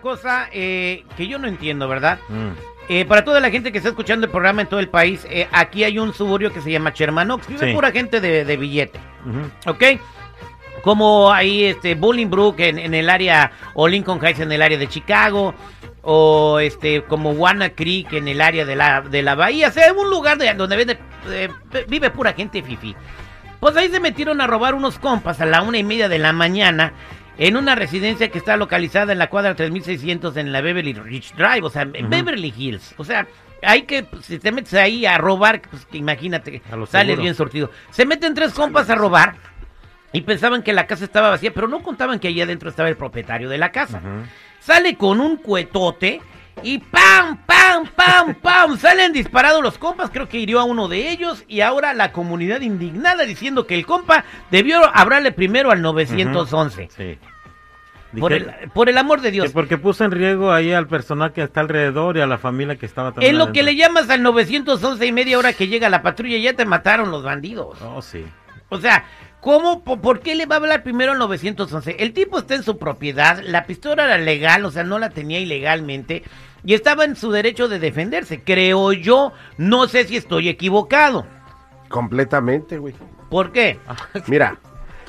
otra cosa eh, que yo no entiendo, ¿verdad? Mm. Eh, para toda la gente que está escuchando el programa en todo el país, eh, aquí hay un suburbio que se llama Shermanox. Vive Sí. pura gente de, de billete, Ujú. ¿ok? Como ahí este, Bolingbrook en, en el área, o Lincoln Heights en el área de Chicago, o este como Wanna Creek en el área de la, de la bahía. O sea, un lugar de, donde eh, vive pura gente fifi. Pues ahí se metieron a robar unos compas a la una y media de la mañana en una residencia que está localizada en la cuadra 3600 en la Beverly Ridge Drive, o sea, en. Beverly Hills. O sea, hay que, pues, si te metes ahí a robar, pues imagínate, A lo sales seguro. bien sortido. Se meten tres compas a robar y pensaban que la casa estaba vacía, pero no contaban que allá adentro estaba el propietario de la casa. Sale con un cuetote y ¡pam, pam, pam, pam! Salen disparados los compas, creo que hirió a uno de ellos y ahora la comunidad indignada diciendo que el compa debió hablarle primero al 911. Sí. Por el, por el amor de que Dios. porque puso en riesgo ahí al personal que está alrededor y a la familia que estaba también En lo que le llamas al 911 y media hora que llega la patrulla ya te mataron los bandidos. Oh, sí. O sea, ¿cómo, po- por, qué le va a hablar primero al 911? El tipo está en su propiedad, la pistola era legal, o sea, no la tenía ilegalmente y estaba en su derecho de defenderse, creo yo. No sé si estoy equivocado. Completamente, güey. ¿Por qué? Mira,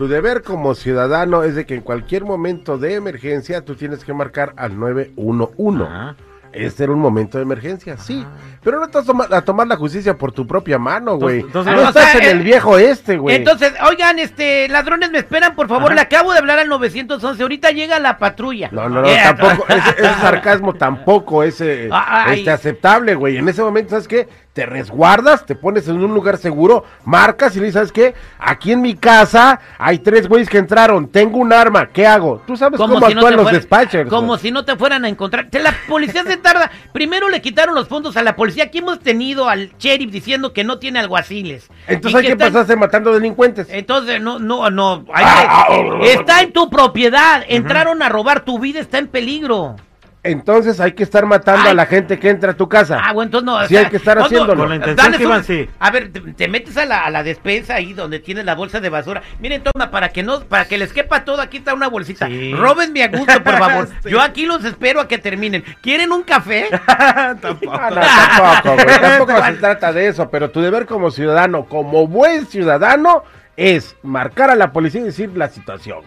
tu deber como ciudadano es de que en cualquier momento de emergencia tú tienes que marcar al 911. Ajá. Este era un momento de emergencia, sí. Ah. Pero no estás toma- a tomar la justicia por tu propia mano, güey. Entonces- no estás sea, en eh, el viejo este, güey. Entonces, oigan, este, ladrones, me esperan, por favor, Ajá. le acabo de hablar al 911, ahorita llega la patrulla. No, no, no, Eh, tampoco, ese, ese sarcasmo tampoco es eh, este, aceptable, güey. En ese momento, ¿sabes qué? Te resguardas, te pones en un lugar seguro, marcas y le dices, ¿sabes qué? Aquí en mi casa hay tres güeyes que entraron, tengo un arma, ¿qué hago? Tú sabes cómo si actúan los fuera- dispatchers. Como si no te fueran a encontrar. La policía se tarda. Primero le quitaron los fondos a la policía. Aquí hemos tenido al sheriff diciendo que no tiene alguaciles. Entonces hay que están- pasarse matando delincuentes. Entonces, no, no, no. hay Ah, que- ah, ah, está en tu propiedad. Entraron a robar. Tu vida está en peligro. Entonces hay que estar matando Ay. a la gente que entra a tu casa. Ah, bueno, entonces no. o Sí sea, hay que estar haciéndolo. Con la intención dale que su- iban, sí. A ver, te, te metes a la, a la despensa ahí donde tienes la bolsa de basura. Miren, toma, para que no, para que les quepa todo, aquí está una bolsita. Sí. Róbenme a gusto, por favor. Sí. Yo aquí los espero a que terminen. ¿Quieren un café? Tampoco. Ah, no, tampoco, güey. Tampoco se trata de eso, pero tu deber como ciudadano, como buen ciudadano, es marcar a la policía y decir la situación.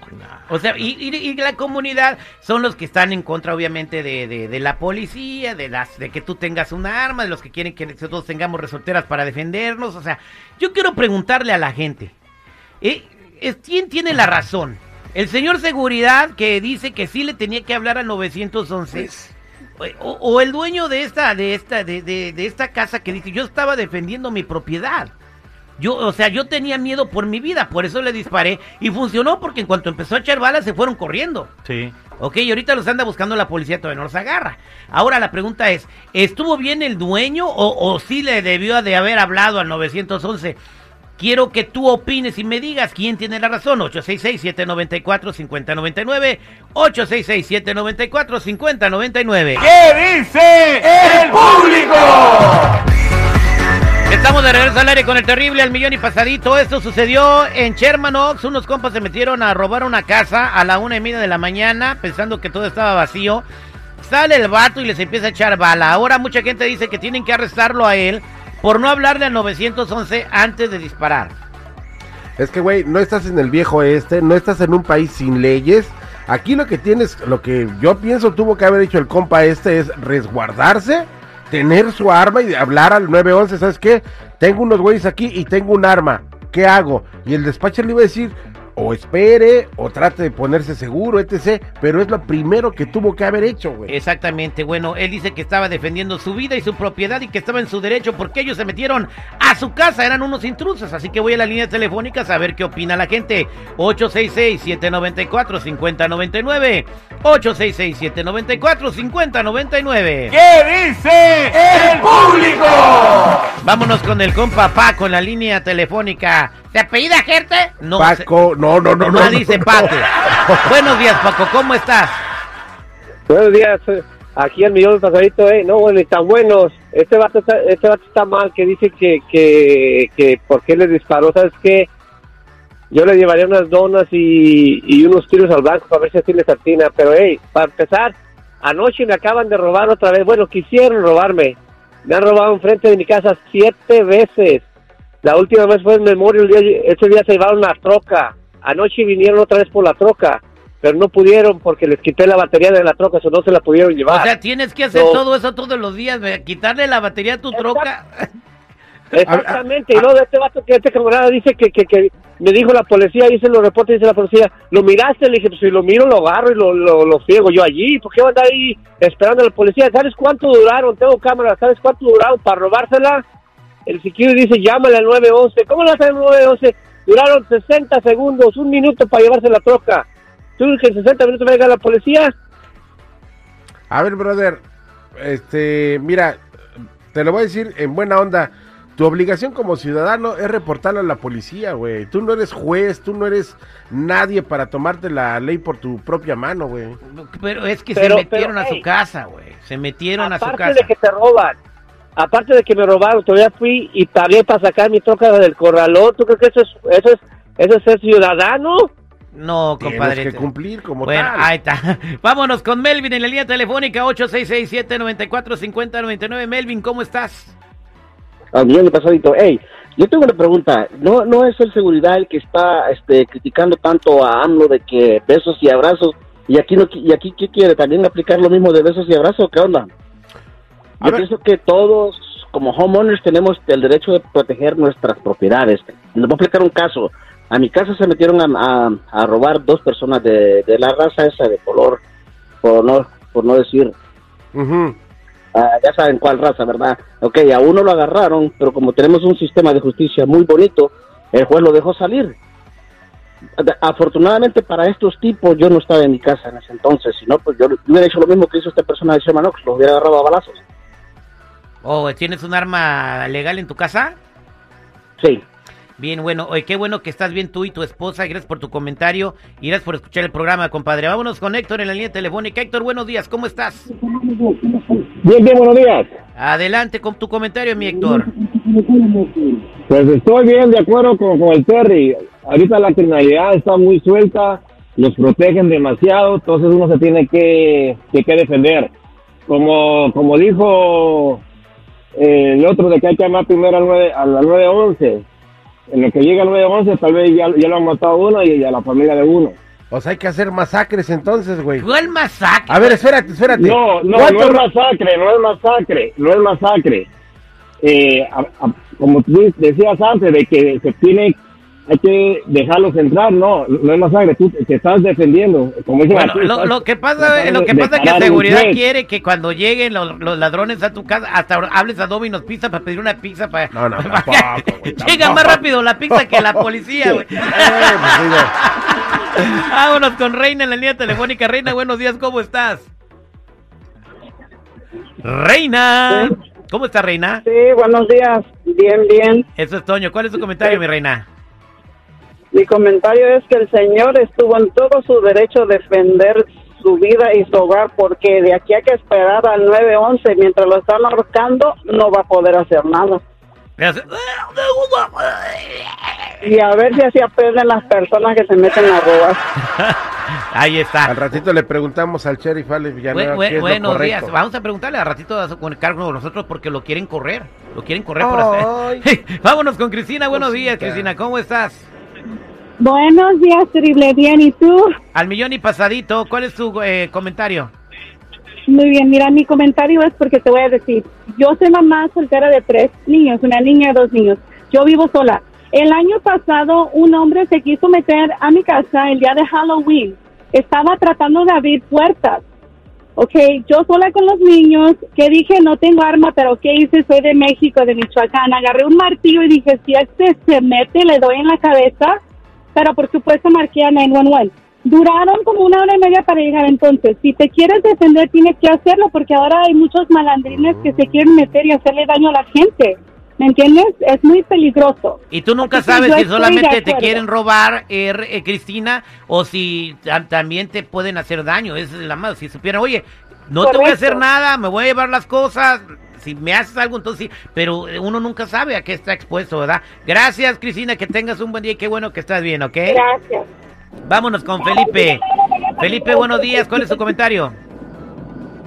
O sea, y, y- y la comunidad son los que están en contra, obviamente, de, de- de la policía, de las de que tú tengas un arma, de los que quieren que todos tengamos resorteras para defendernos. O sea, yo quiero preguntarle a la gente, ¿eh? ¿es- ¿quién tiene la razón? ¿El señor seguridad que dice que sí le tenía que hablar al 911? O, o el dueño de esta, de esta, de, de- de esta casa que dice, yo estaba defendiendo mi propiedad. Yo, o sea, yo tenía miedo por mi vida, por eso le disparé y funcionó porque en cuanto empezó a echar balas se fueron corriendo. Sí. Ok, y ahorita los anda buscando la policía, todavía no los agarra. Ahora la pregunta es, ¿estuvo bien el dueño o, o sí le debió de haber hablado al 911? Quiero que tú opines y me digas quién tiene la razón. 866-794-5099. 866-794-5099. ¿Qué dice el público? Estamos de regreso al aire con el terrible al millón y pasadito. Esto sucedió en Sherman Oaks. Unos compas se metieron a robar una casa a la una y media de la mañana, pensando que todo estaba vacío. Sale el vato y les empieza a echar bala. Ahora mucha gente dice que tienen que arrestarlo a él por no hablarle al 911 antes de disparar. Es que, güey, no estás en el viejo este, no estás en un país sin leyes. Aquí lo que tienes, lo que yo pienso tuvo que haber hecho el compa este es resguardarse, tener su arma y hablar al 911, ¿sabes qué? Tengo unos güeyes aquí y tengo un arma, ¿qué hago? Y el despacho le iba a decir, o espere, o trate de ponerse seguro, etc. Pero es lo primero que tuvo que haber hecho, güey. Exactamente, bueno, él dice que estaba defendiendo su vida y su propiedad y que estaba en su derecho porque ellos se metieron a su casa, eran unos intrusos, así que voy a la línea telefónica a saber qué opina la gente. 866-794-5099. 866-794-5099. ¿Qué dice el público? Vámonos con el compa Paco en la línea telefónica. ¿Se apellida gente? No, Paco, no, no, no, se- no. no no, dice no. Paco. Buenos días, Paco, ¿cómo estás? Buenos días, eh, aquí el millón de pasadito, eh, no, bueno, están buenos. Este vato está, este vato está mal, que dice que, que, que por qué le disparó, ¿sabes qué? yo le llevaría unas donas y, y unos tiros al blanco para ver si así le satina. Pero, hey, para empezar, anoche me acaban de robar otra vez. Bueno, quisieron robarme. Me han robado enfrente de mi casa siete veces. La última vez fue en Memorial, día- ese día se llevaron la troca. Anoche vinieron otra vez por la troca, pero no pudieron porque les quité la batería de la troca, eso no se la pudieron llevar. O sea, tienes que hacer todo eso todos los días, quitarle la batería a tu troca. Exactamente, y luego este vato que este camarada dice que, que, que me dijo la policía, hice los reportes, dice la policía, ¿lo miraste? Le dije, pues si lo miro, lo agarro y lo, lo, lo ciego yo allí, ¿por qué va a andar ahí esperando a la policía? ¿Sabes cuánto duraron? Tengo cámara, ¿sabes cuánto duraron para robársela? El security dice, llámale al 911, ¿cómo le hace al 911? Duraron 60 segundos, un minuto para llevarse la troca. ¿Tú que en 60 minutos va a llegar la policía? A ver, brother, este, mira, te lo voy a decir en buena onda. Tu obligación como ciudadano es reportarlo a la policía, güey. Tú no eres juez, tú no eres nadie para tomarte la ley por tu propia mano, güey. Pero es que Pero- se metieron pero, a su casa, güey. Se metieron a su aparte casa. de que te roban, aparte de que me robaron, todavía fui y pagué para sacar mi troca del corralón. ¿Tú crees que eso es, eso es, eso es ser ciudadano? No, Tienes compadre. que cumplir como Bueno, tal. ahí está. Vámonos con Melvin en la línea telefónica 8667-945099. Melvin, ¿cómo estás? millón de pasadito. Hey, yo tengo una pregunta. ¿No, no es el seguridad el que está este, criticando tanto a AMLO de que besos y abrazos? ¿Y aquí, no, qui- y aquí qué quiere? ¿También aplicar lo mismo de besos y abrazos? ¿Qué onda? Yo ver. pienso que todos, como homeowners, tenemos el derecho de proteger nuestras propiedades. Les voy a explicar un caso. A mi casa se metieron a, a- a robar dos personas de, de la raza esa de color, por no, por no decir. Ah, ya saben cuál raza, ¿verdad? Ok, a uno lo agarraron, pero como tenemos un sistema de justicia muy bonito, el juez lo dejó salir. Afortunadamente para estos tipos, yo no estaba en mi casa en ese entonces, si no, pues yo hubiera hecho lo mismo que hizo esta persona de Sherman Oaks, los hubiera agarrado a balazos. ¿O tienes un arma legal en tu casa? Sí. Bien, bueno, oye, qué bueno que estás bien tú y tu esposa. Gracias por tu comentario y gracias por escuchar el programa, compadre. Vámonos con Héctor en la línea telefónica. Héctor, buenos días, ¿cómo estás? Bien, bien, buenos días. Adelante con tu comentario, mi Héctor. Pues estoy bien de acuerdo con, con el Terry. Ahorita la criminalidad está muy suelta, los protegen demasiado, entonces uno se tiene que, que, que defender. Como, como dijo el otro de que hay que llamar primero al 9, a la 911. En lo que llega al 911 tal vez ya, ya lo han matado a uno y a la familia de uno. O sea, hay que hacer masacres entonces, güey. ¿Cuál masacre? A ver, espérate, espérate. No, no, ¿Cuánto no es masacre, no es masacre, no es masacre. Eh, a- a- como tú decías antes, de que se tiene, hay que dejarlos entrar, no, no es masacre, tú te estás defendiendo. Como Bueno, aquí, lo, estás lo que pasa, tratando lo que pasa es que seguridad quiere que cuando lleguen los, los ladrones a tu casa, hasta hables a Domino's Pizza para pedir una pizza para... No, no, para- tampoco, Llega tampoco. más rápido la pizza que la policía, güey. Eh, pues, Vámonos con Reina en la línea telefónica. Reina, buenos días, ¿cómo estás? Reina. ¿Cómo está, Reina? Sí, buenos días. Bien, bien. Eso es Toño. ¿Cuál es tu comentario, mi reina? Mi comentario es que el señor estuvo en todo su derecho a defender su vida y su hogar porque de aquí a que esperar al 911 mientras lo están ahorcando no va a poder hacer nada. Y a ver si así aprenden las personas que se meten a robar. Ahí está. al ratito le preguntamos al sheriff Alex Villanueva Bu- bu- qué es lo buenos correcto. días. Vamos a preguntarle a ratito a comunicar con nosotros porque lo quieren correr. Lo quieren correr por hacer. Vámonos con Cristina. Buenos días. Cristina. ¿Cómo estás? Buenos días, terrible bien. ¿Y tú? Al millón y pasadito. ¿Cuál es tu eh, comentario? Muy bien, mira, mi comentario es porque te voy a decir, yo soy mamá soltera de tres niños, una niña y dos niños. Yo vivo sola. El año pasado un hombre se quiso meter a mi casa el día de Halloween. Estaba tratando de abrir puertas. Ok, yo sola con los niños, que dije no tengo arma, pero ¿qué hice? Soy de México, de Michoacán. Agarré un martillo y dije, si este se mete, le doy en la cabeza. Pero por supuesto marqué a 911. Duraron como una hora y media para llegar. Entonces, si te quieres defender, tienes que hacerlo, porque ahora hay muchos malandrines que se quieren meter y hacerle daño a la gente. ¿Me entiendes? Es muy peligroso. Y tú nunca Así sabes si solamente te quieren robar, eh, eh, Cristina, o si ta- también te pueden hacer daño. Esa es la más. Si supieran, oye, no te voy a hacer Correcto. nada, me voy a llevar las cosas. Si me haces algo, entonces sí, pero uno nunca sabe a qué está expuesto, ¿verdad? Gracias, Cristina, que tengas un buen día y qué bueno que estás bien, ¿ok? Gracias. Vámonos con Felipe. Felipe, buenos días, ¿cuál es su comentario?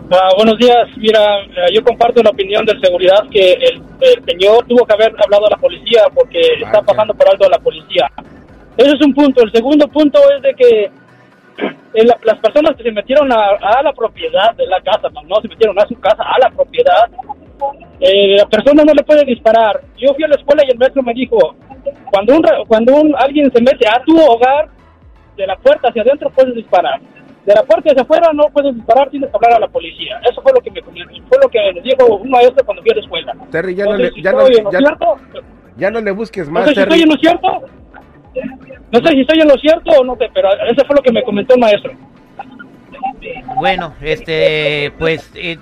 Ah, buenos días. Mira, eh, yo comparto la opinión del seguridad que el, el señor tuvo que haber hablado a la policía porque está pasando por alto a la policía. Ese es un punto. El segundo punto es de que eh, la- las personas que se metieron a, a la propiedad de la casa, no, no se metieron a su casa, a la propiedad, eh, la persona no le puede disparar. Yo fui a la escuela y el maestro me dijo, cuando un, cuando un, alguien se mete a tu hogar, de la puerta hacia adentro puedes disparar. De la puerta hacia afuera no puedes disparar, tienes que hablar a la policía. Eso fue lo que me fue lo que me dijo un maestro cuando fui a la escuela. Terry, ya no, Entonces, le, si ya, no, ya, cierto, ya no le busques no más, sé si estoy Terry. en lo cierto. No sé si estoy en lo cierto o no pero eso fue lo que me comentó el maestro. Bueno, este, pues, eh,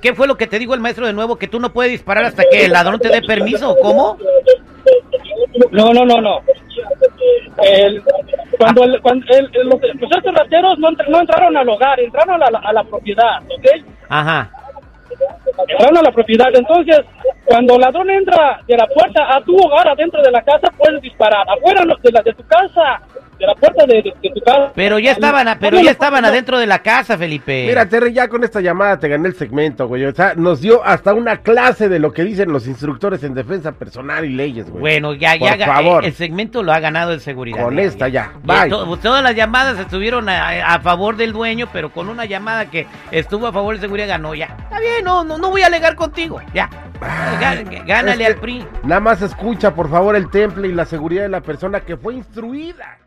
¿qué fue lo que te dijo el maestro de nuevo? ¿Que tú no puedes disparar hasta que el ladrón te dé permiso? ¿Cómo? No, no, no, no. El- cuando el, cuando el- los, los rateros no, no entraron al hogar, entraron a la, a la propiedad, ¿ok? Ajá. Entraron a la propiedad. Entonces, cuando el ladrón entra de la puerta a tu hogar, adentro de la casa, puedes disparar. Afuera no, de, la, de tu casa, de la puerta de, de- de tu casa. Pero ya estaban, a- pero ya estaban adentro de la casa, Felipe. Mira, Terry, ya con esta llamada te gané el segmento, güey. O sea, nos dio hasta una clase de lo que dicen los instructores en defensa personal y leyes, güey. Bueno, ya, Por ya, favor. el segmento lo ha ganado el seguridad. Con ya, esta ya. Ya, Bye. to- todas las llamadas estuvieron a, a favor del dueño, pero con una llamada que estuvo a favor de seguridad ganó ya. Está bien, no, no, no voy a alegar contigo. Ya. Gá- Gánale Es que al PRI. Nada más escucha, por favor, el temple y la seguridad de la persona que fue instruida.